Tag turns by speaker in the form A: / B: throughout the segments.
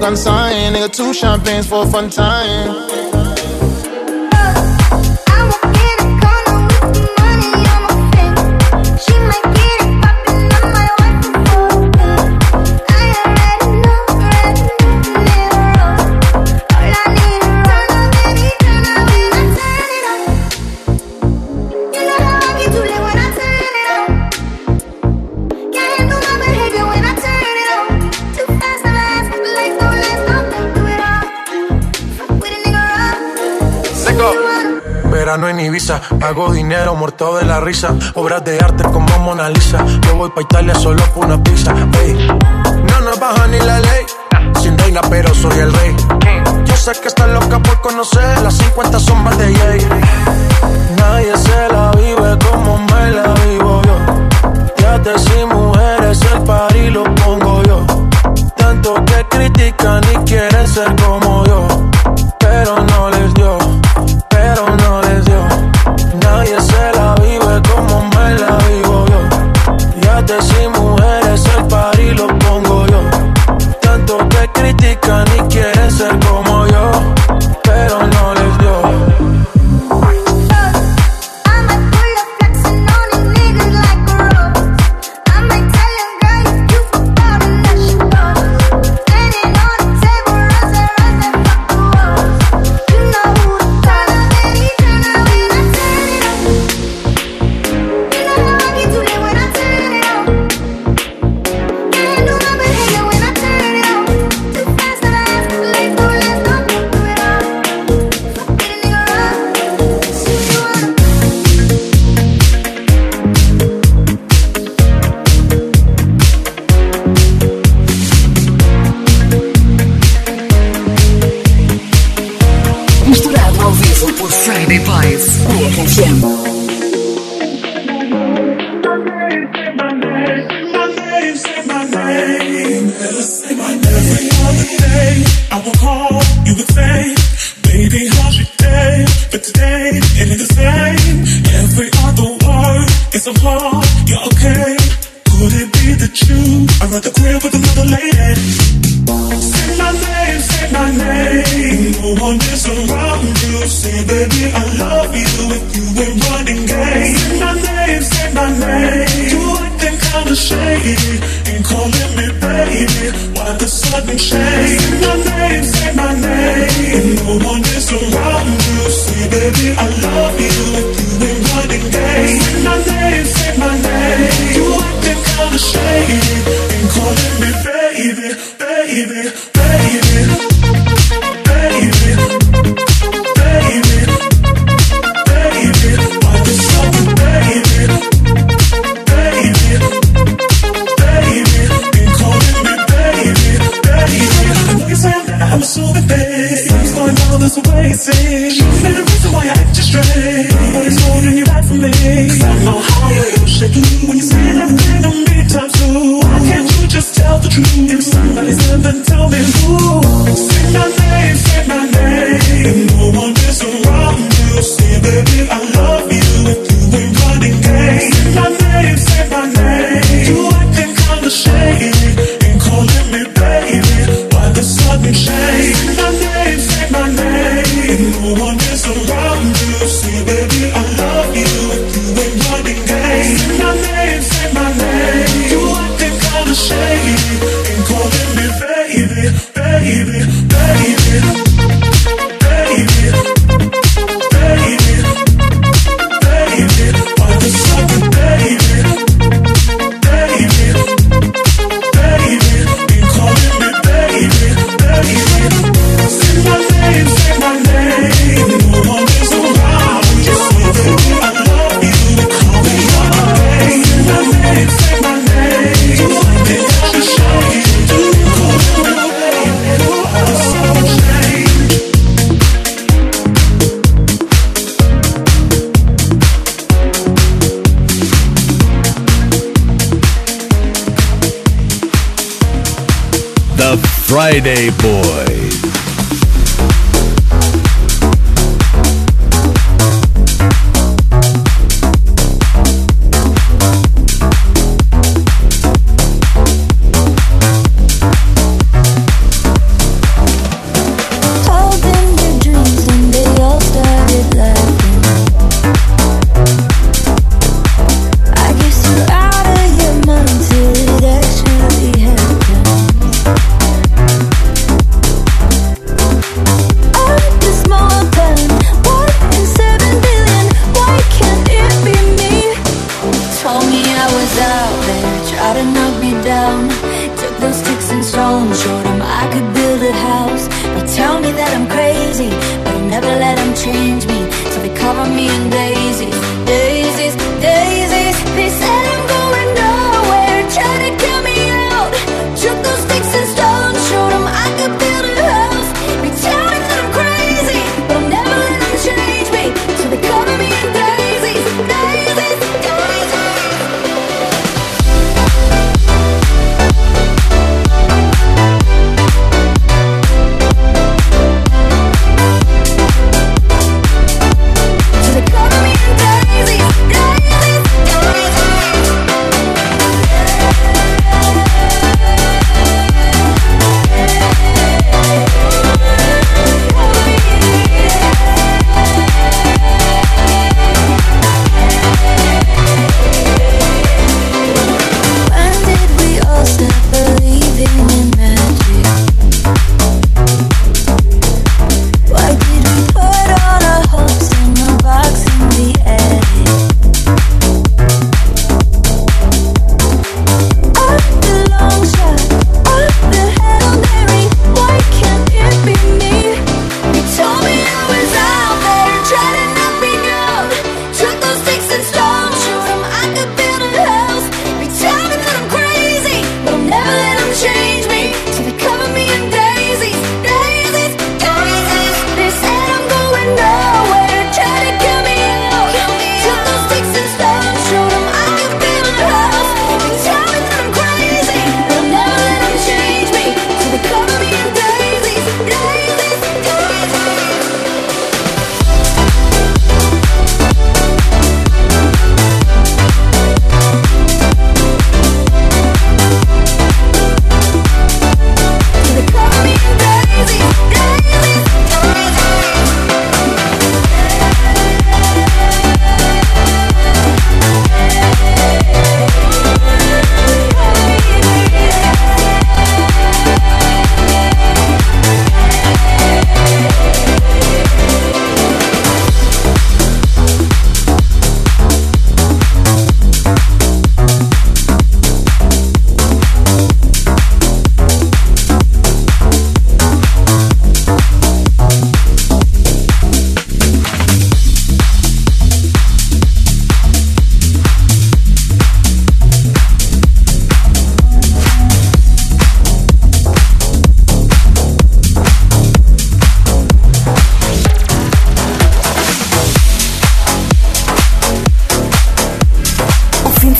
A: Gun sign. Nigga, two champagnes for a fun time.
B: Hago dinero muerto de la risa. Obras de arte como Mona Lisa. Yo voy pa' Italia solo por una pizza. No nos baja ni la ley. Sin reina, pero soy el rey. Yo sé que estás loca por conocer las 50 sombras de Jay. Nadie se la vive como me la vivo yo. te sin mujeres, el par y lo pongo yo. Tanto que critican y quieren ser como yo. Pero no les dio, critican y quieren ser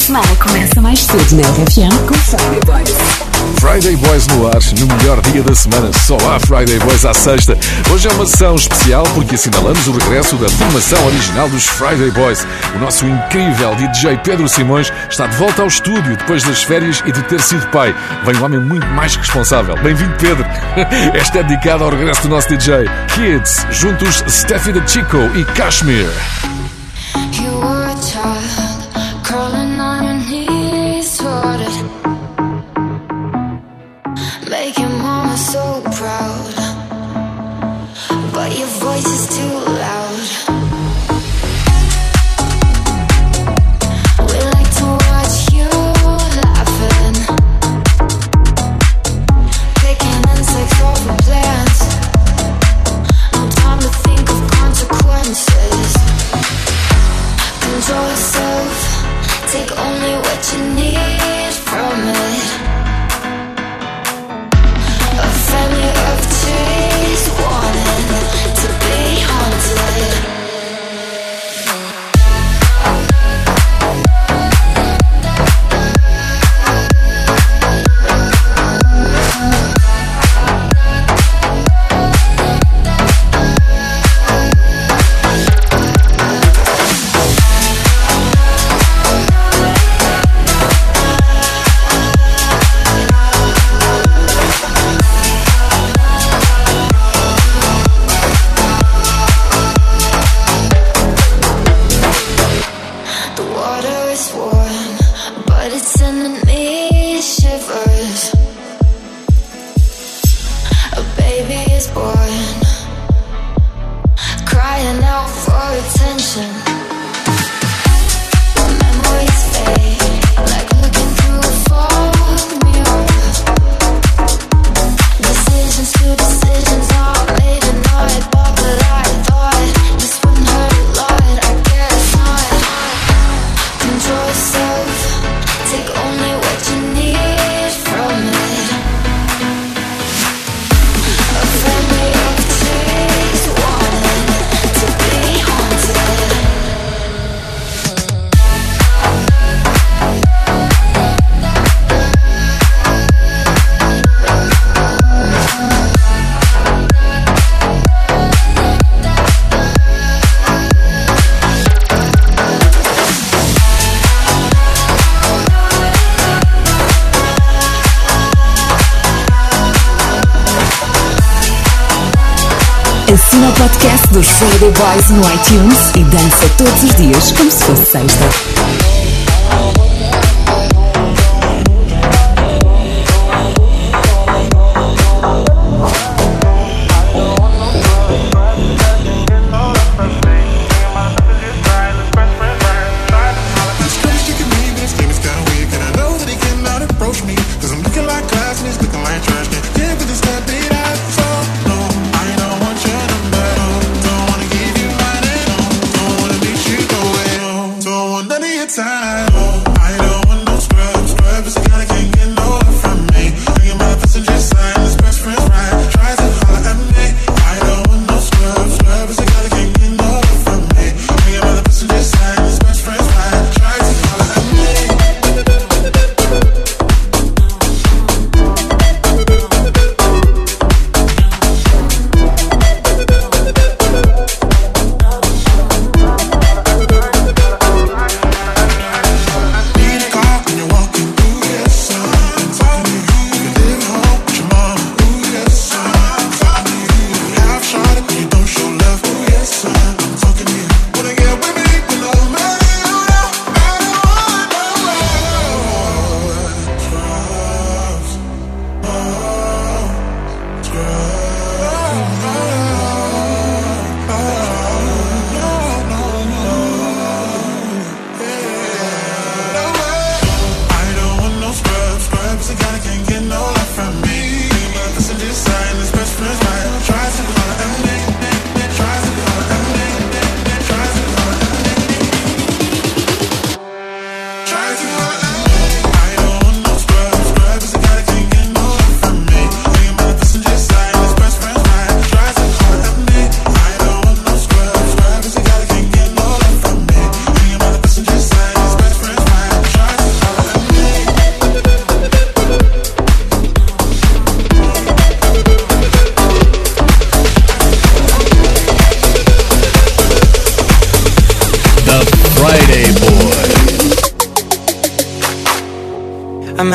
C: semana começa mais cedo na RFM com Friday Boys.
A: Friday Boys no ar, no melhor dia da semana. Só há Friday Boys à sexta. Hoje é uma sessão especial porque assinalamos o regresso da formação original dos Friday Boys. O nosso incrível DJ Pedro Simões está de volta ao estúdio depois das férias e de ter sido pai. Vem um homem muito mais responsável. Bem-vindo, Pedro. Esta é dedicada ao regresso do nosso DJ. Kids, juntos Steffi the Chico e Kashmir.
D: Friday Boys no iTunes e dança todos os dias como se fosse sexta.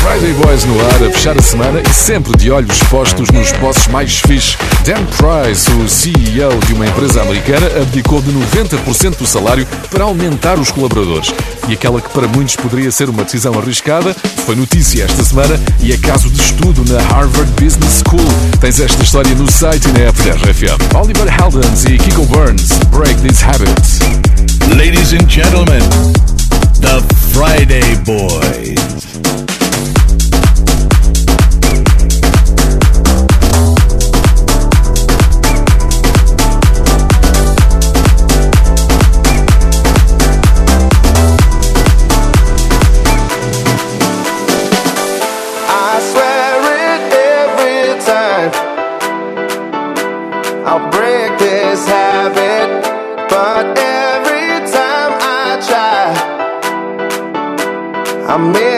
E: Friday Boys no ar a fechar a semana e sempre de olhos postos nos bosses mais fixe. Dan Price, o CEO de uma empresa americana, abdicou de 90% do salário para aumentar os colaboradores. E aquela que para muitos poderia ser uma decisão arriscada foi notícia esta semana e é caso de estudo na Harvard Business School. Tens esta história no site e na app da RFM. Oliver Heldens e Kiko Burns, Break This Habit.
F: Ladies and gentlemen, the Friday Boys.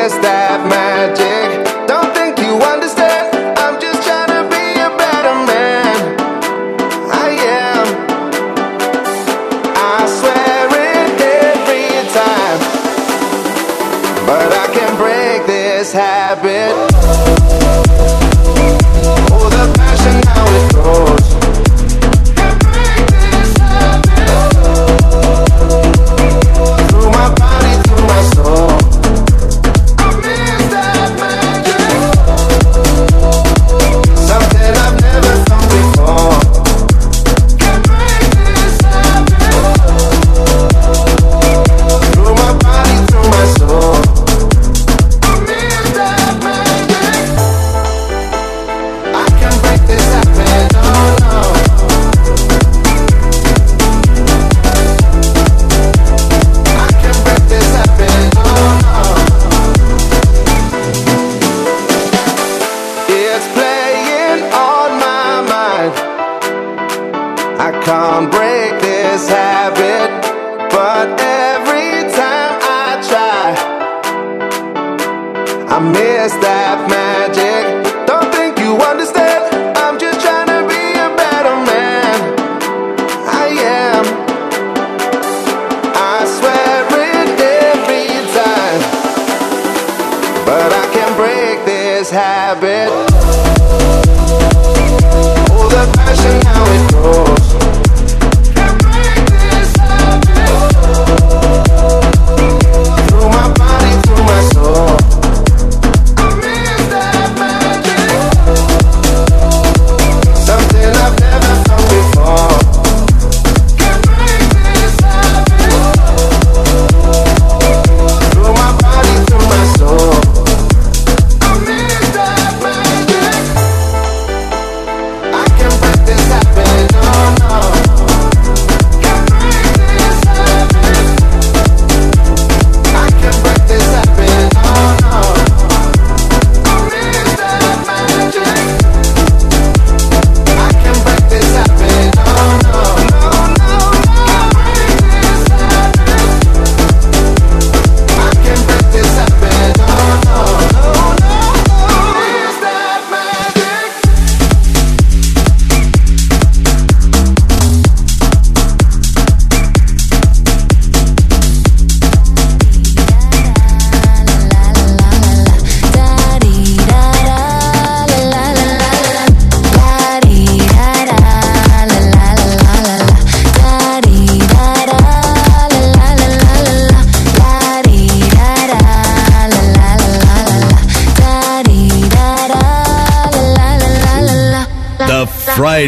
G: Miss that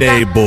F: Friday Boys.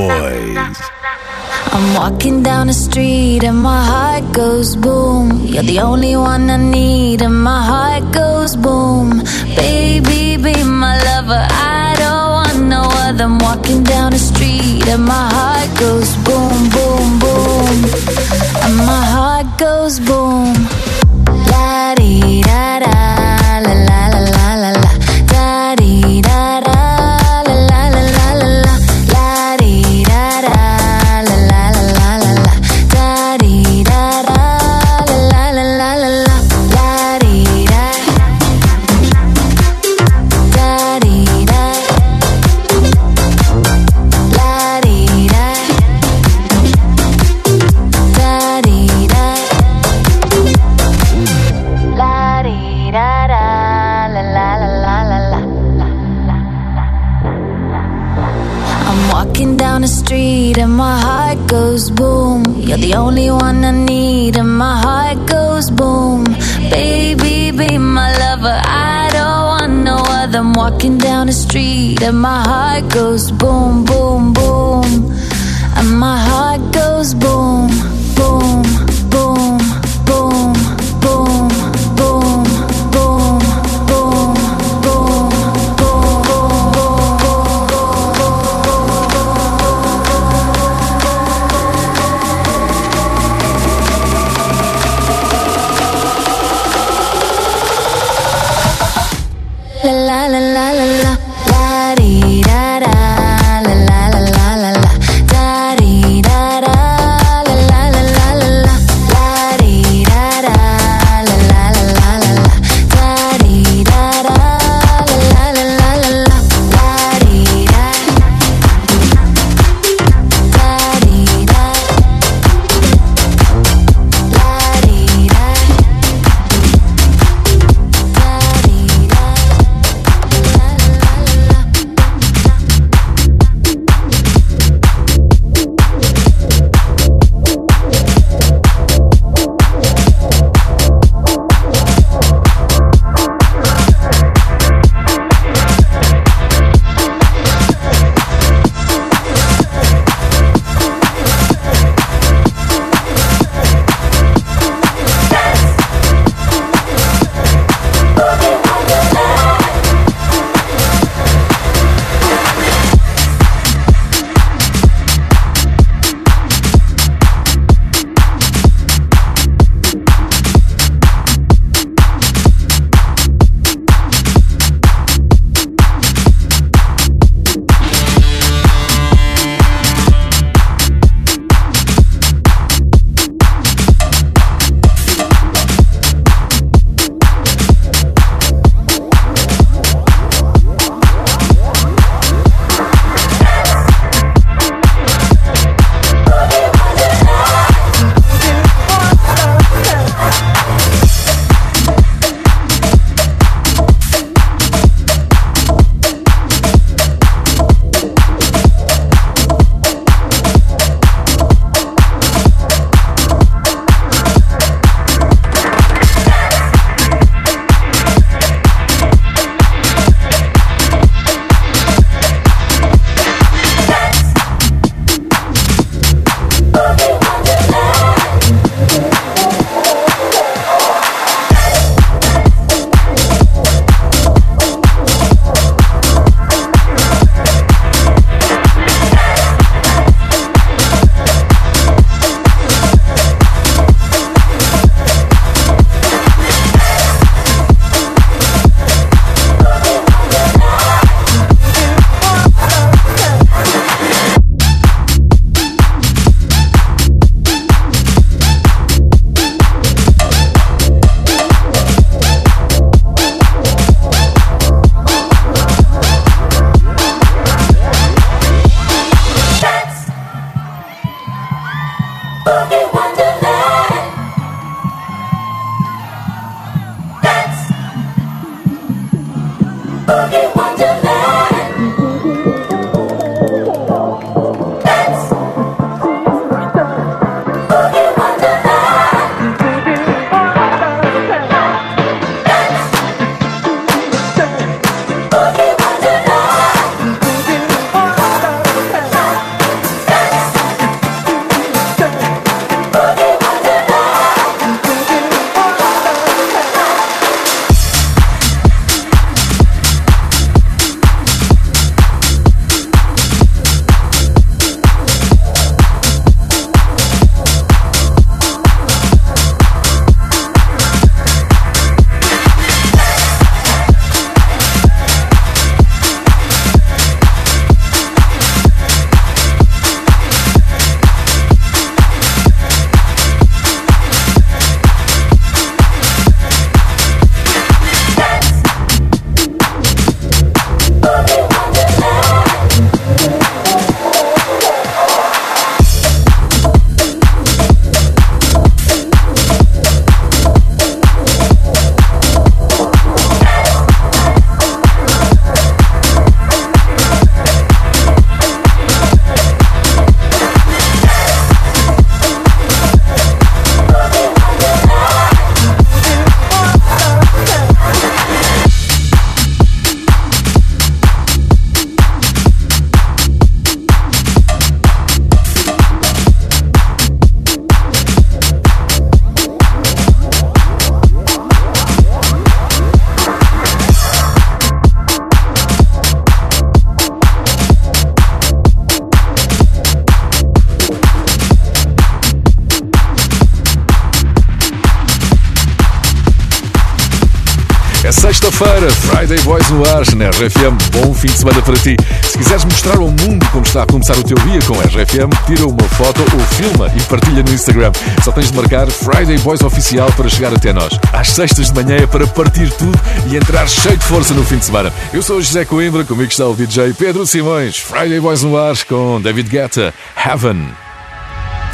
E: Ar, na RFM. Bom fim de semana para ti. Se quiseres mostrar ao mundo como está a começar o teu dia com a RFM, tira uma foto ou filma e partilha no Instagram. Só tens de marcar Friday Boys Oficial para chegar até nós. Às sextas de manhã é para partir tudo e entrar cheio de força no fim de semana. Eu sou José Coimbra, comigo está o DJ Pedro Simões. Friday Boys no ar com David Guetta, Heaven.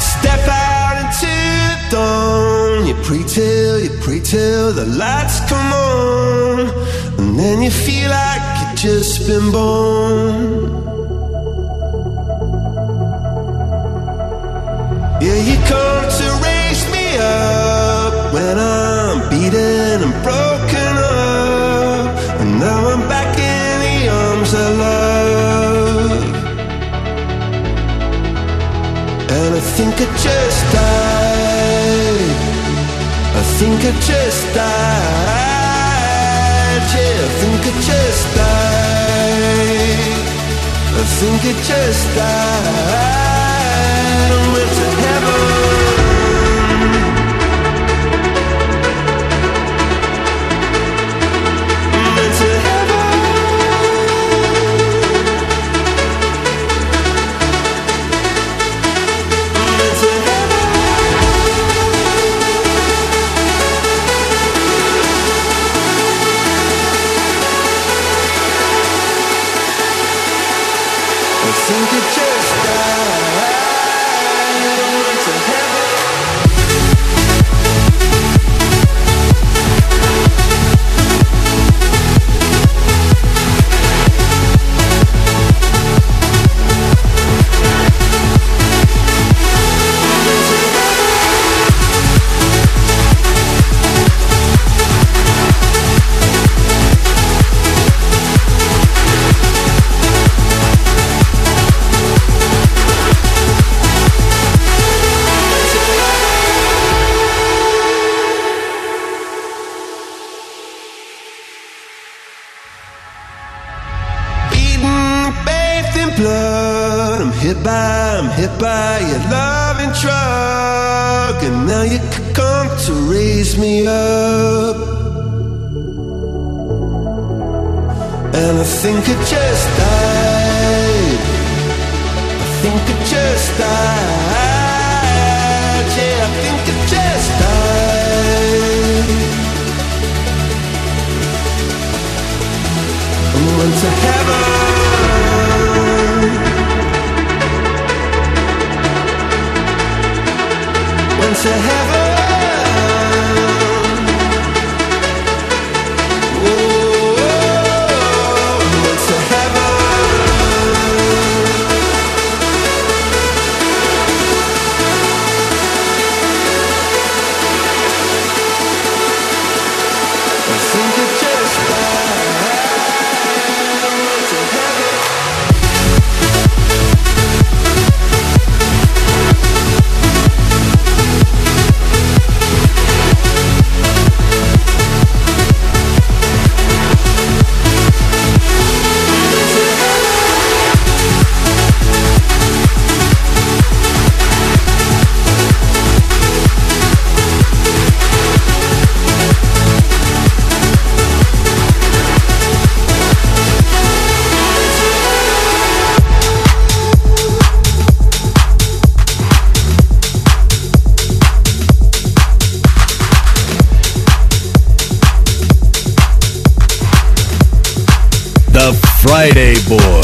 H: Step out into the dawn. You pray till, you pray till the lights come on. And then you feel like you've just been born. Yeah, you come to raise me up when I'm beaten and broken up. And now I'm back in the arms of love. And I think I just died. I think I just died. Think I just died. I think I just died. Hit by, I'm hit by your loving drug. And now you come to raise me up. And I think I just died. I think I just died. Yeah, I think I just died. I went to heaven. To heaven.
F: Friday,
G: boy.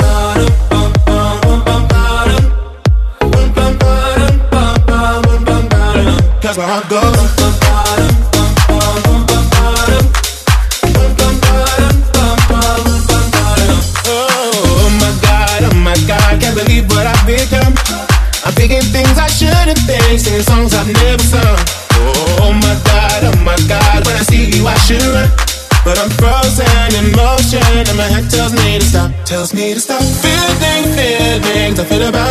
G: Oh, oh, believe what I've become. I'm thinking things I shouldn't think, singing songs I've never sung. Oh my god, oh my god, when I see you I should run. But I'm frozen in motion, and my head tells me to stop, tells me to stop. Feeling feelings I feel about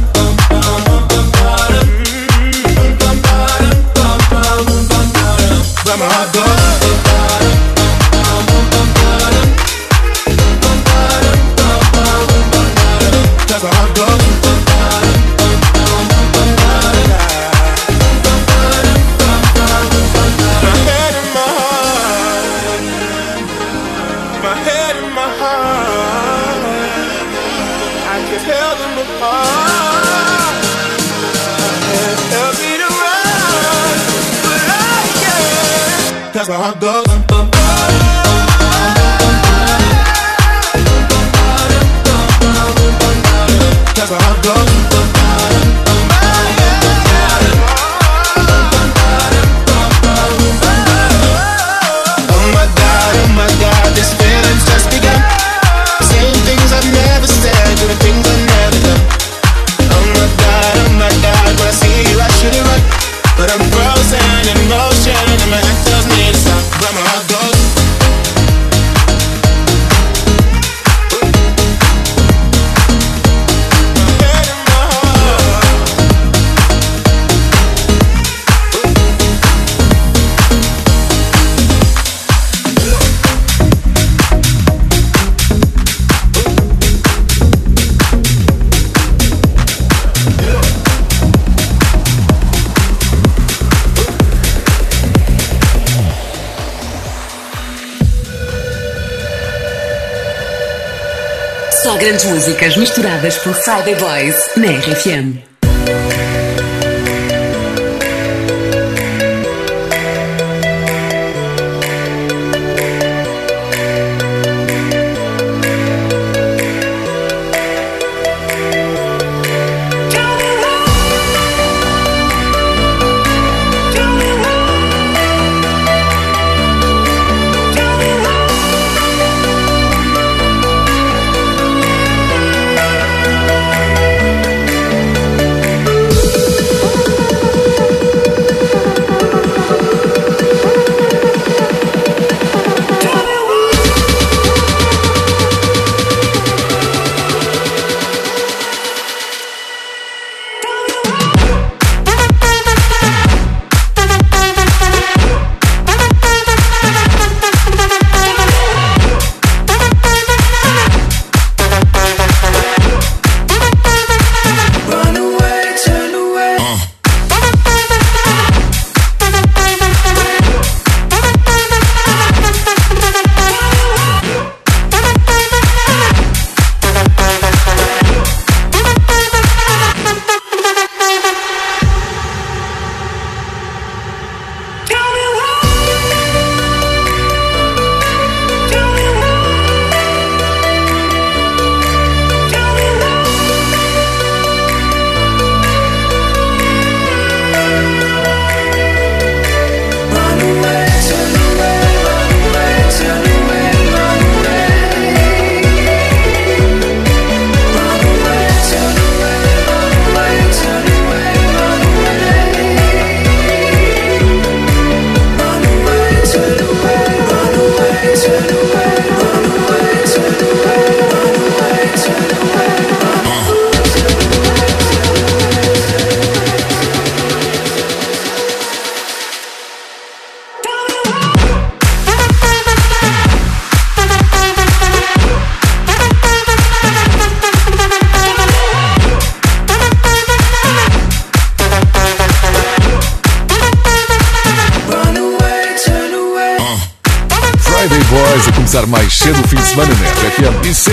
D: grandes músicas misturadas por Friday Boys na RFM.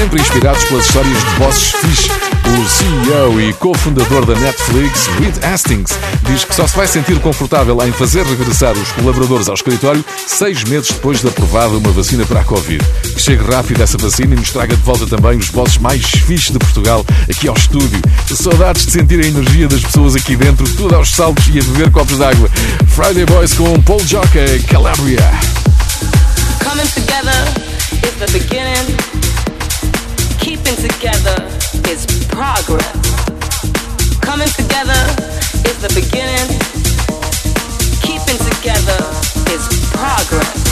E: Sempre inspirados pelas histórias de bosses fixe. O CEO e cofundador da Netflix, Reed Hastings, diz que só se vai sentir confortável em fazer regressar os colaboradores ao escritório seis meses depois de aprovada uma vacina para a Covid. Que chegue rápido essa vacina e nos traga de volta também os bosses mais fixes de Portugal aqui ao estúdio. Saudades de sentir a energia das pessoas aqui dentro, tudo aos saltos e a beber copos d'água. Friday Boys com Paul Jockey, Calabria.
I: Coming together the beginning. Keeping together is progress. Coming together is the beginning. Keeping together is progress.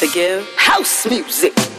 I: To give house music.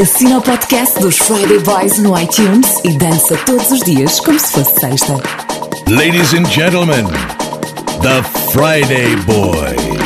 C: Assina o podcast dos Friday Boys no iTunes e dança todos os dias como se fosse sexta.
J: Ladies and gentlemen, the Friday Boys.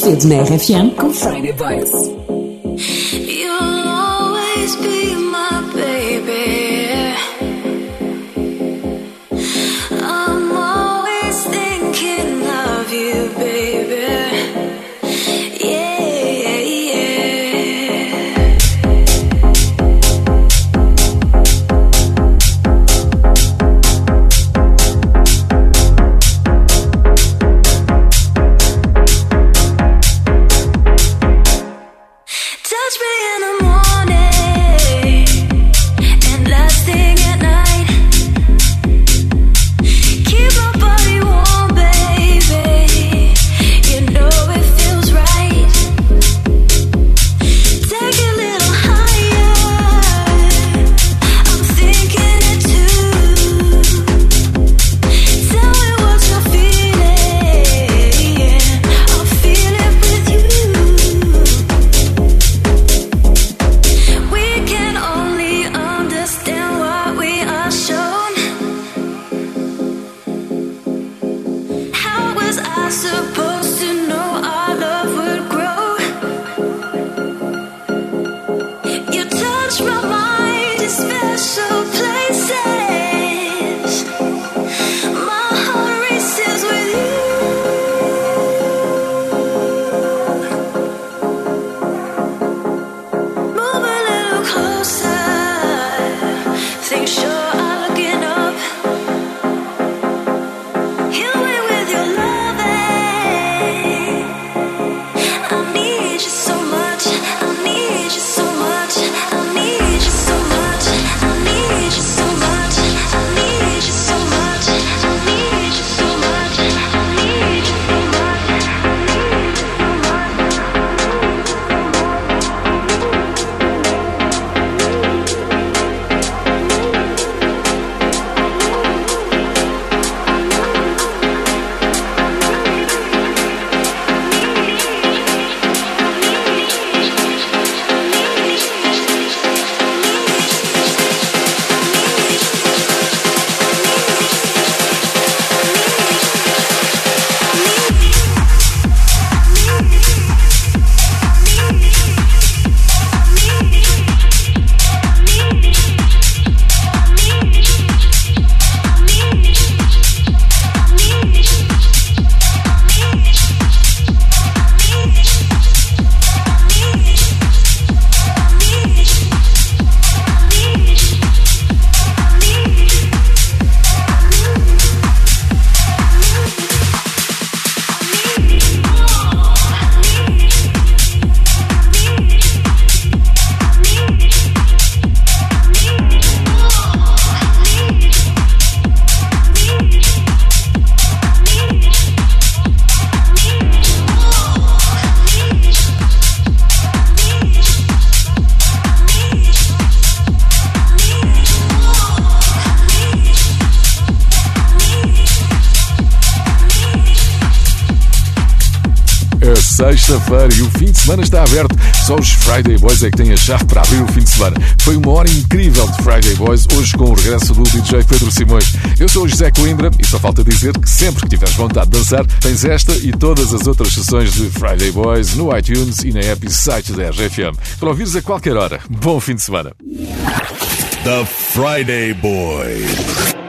C: Cedo na RFM com Friday
E: sexta-feira e o fim de semana está aberto. Só os Friday Boys é que têm a chave para abrir o fim de semana. Foi uma hora incrível de Friday Boys, hoje com o regresso do DJ Pedro Simões. Eu sou o José Coimbra e só falta dizer que sempre que tiveres vontade de dançar, tens esta e todas as outras sessões de Friday Boys no iTunes e na app site da RFM. Para ouvires a qualquer hora. Bom fim de semana.
F: The Friday Boys.